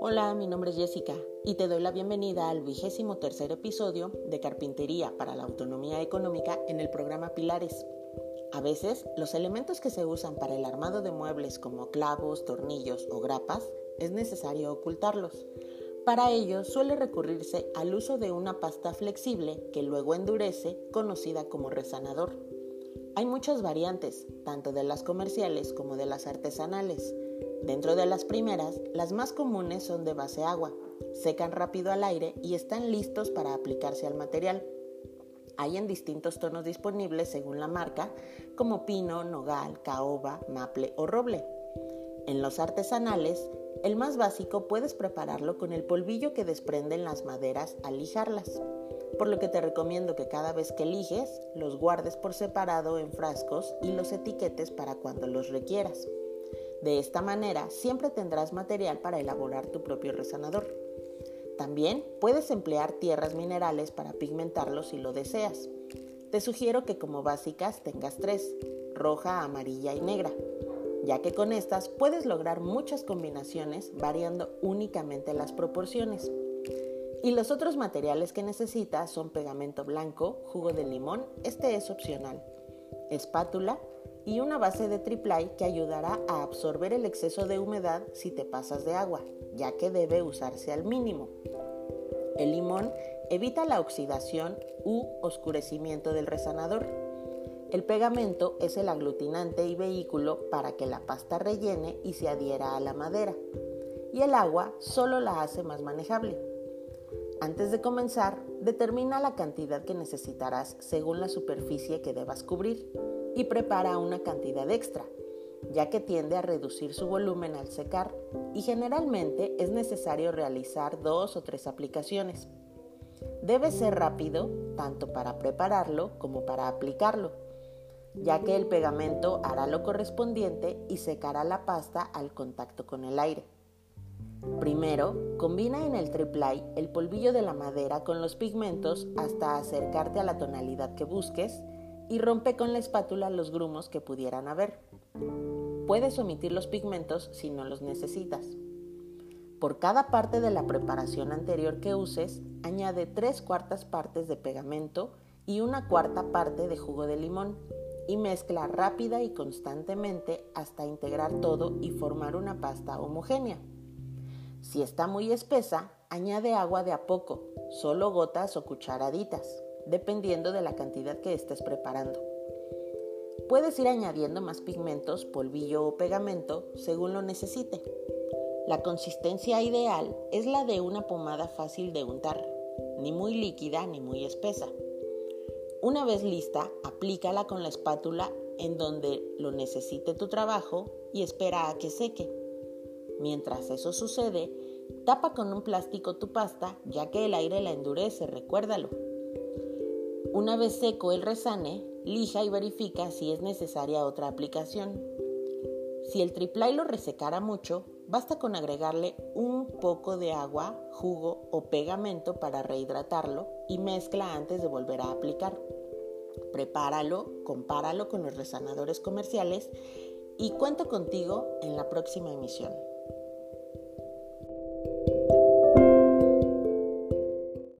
Hola, mi nombre es Jessica y te doy la bienvenida al vigésimo tercer episodio de Carpintería para la Autonomía Económica en el programa Pilares. A veces, los elementos que se usan para el armado de muebles como clavos, tornillos o grapas es necesario ocultarlos. Para ello suele recurrirse al uso de una pasta flexible que luego endurece, conocida como resanador. Hay muchas variantes, tanto de las comerciales como de las artesanales. Dentro de las primeras, las más comunes son de base agua, secan rápido al aire y están listos para aplicarse al material. Hay en distintos tonos disponibles según la marca, como pino, nogal, caoba, maple o roble. En los artesanales, el más básico puedes prepararlo con el polvillo que desprenden las maderas al lijarlas, por lo que te recomiendo que cada vez que eliges los guardes por separado en frascos y los etiquetes para cuando los requieras. De esta manera siempre tendrás material para elaborar tu propio resanador. También puedes emplear tierras minerales para pigmentarlo si lo deseas. Te sugiero que como básicas tengas tres, roja, amarilla y negra, ya que con estas puedes lograr muchas combinaciones variando únicamente las proporciones. Y los otros materiales que necesitas son pegamento blanco, jugo de limón, este es opcional, espátula, y una base de triplay que ayudará a absorber el exceso de humedad si te pasas de agua, ya que debe usarse al mínimo. El limón evita la oxidación u oscurecimiento del resanador. El pegamento es el aglutinante y vehículo para que la pasta rellene y se adhiera a la madera. Y el agua solo la hace más manejable. Antes de comenzar, determina la cantidad que necesitarás según la superficie que debas cubrir y prepara una cantidad extra, ya que tiende a reducir su volumen al secar y generalmente es necesario realizar dos o tres aplicaciones. Debe ser rápido tanto para prepararlo como para aplicarlo, ya que el pegamento hará lo correspondiente y secará la pasta al contacto con el aire. Primero, combina en el triplay el polvillo de la madera con los pigmentos hasta acercarte a la tonalidad que busques y rompe con la espátula los grumos que pudieran haber. Puedes omitir los pigmentos si no los necesitas. Por cada parte de la preparación anterior que uses, añade tres cuartas partes de pegamento y una cuarta parte de jugo de limón y mezcla rápida y constantemente hasta integrar todo y formar una pasta homogénea. Si está muy espesa, añade agua de a poco, solo gotas o cucharaditas dependiendo de la cantidad que estés preparando. Puedes ir añadiendo más pigmentos, polvillo o pegamento según lo necesite. La consistencia ideal es la de una pomada fácil de untar, ni muy líquida ni muy espesa. Una vez lista, aplícala con la espátula en donde lo necesite tu trabajo y espera a que seque. Mientras eso sucede, tapa con un plástico tu pasta ya que el aire la endurece, recuérdalo. Una vez seco el resane, lija y verifica si es necesaria otra aplicación. Si el triplay lo resecara mucho, basta con agregarle un poco de agua, jugo o pegamento para rehidratarlo y mezcla antes de volver a aplicar. Prepáralo, compáralo con los resanadores comerciales y cuento contigo en la próxima emisión.